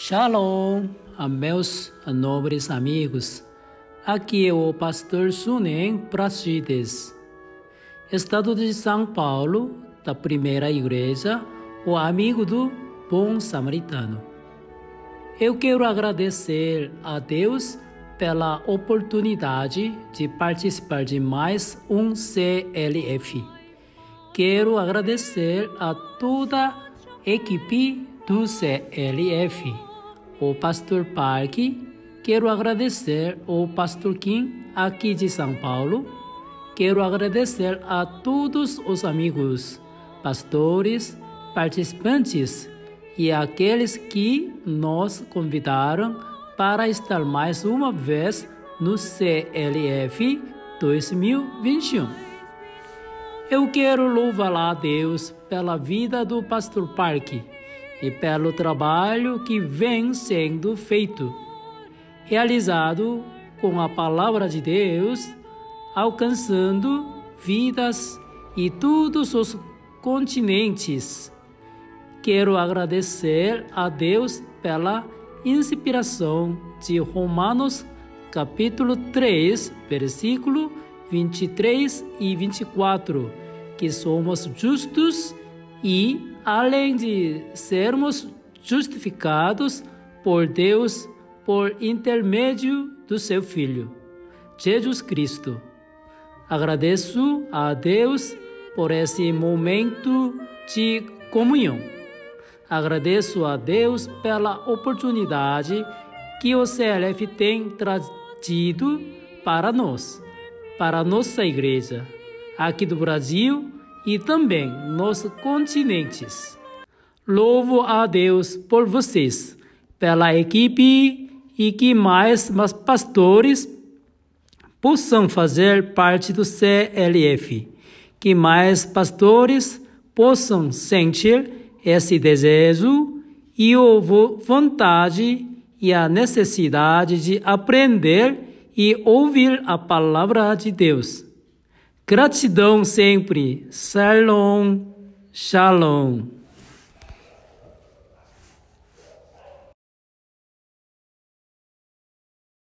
Shalom, meus nobres amigos. Aqui é o pastor Sunen Prachides. Estado de São Paulo, da primeira igreja, o amigo do bom samaritano. Eu quero agradecer a Deus pela oportunidade de participar de mais um CLF. Quero agradecer a toda a equipe do CLF o pastor Parque, quero agradecer ao pastor Kim aqui de São Paulo. Quero agradecer a todos os amigos, pastores, participantes e aqueles que nos convidaram para estar mais uma vez no CLF 2021. Eu quero louvar a Deus pela vida do pastor Parque e pelo trabalho que vem sendo feito, realizado com a palavra de Deus, alcançando vidas e todos os continentes. Quero agradecer a Deus pela inspiração de Romanos capítulo 3, versículo 23 e 24, que somos justos e além de sermos justificados por Deus por intermédio do seu Filho, Jesus Cristo. Agradeço a Deus por esse momento de comunhão. Agradeço a Deus pela oportunidade que o CLF tem trazido para nós, para nossa igreja, aqui do Brasil e também nos continentes. Louvo a Deus por vocês, pela equipe e que mais pastores possam fazer parte do CLF, que mais pastores possam sentir esse desejo e a vontade e a necessidade de aprender e ouvir a palavra de Deus. Gratidão sempre. Shalom. Shalom.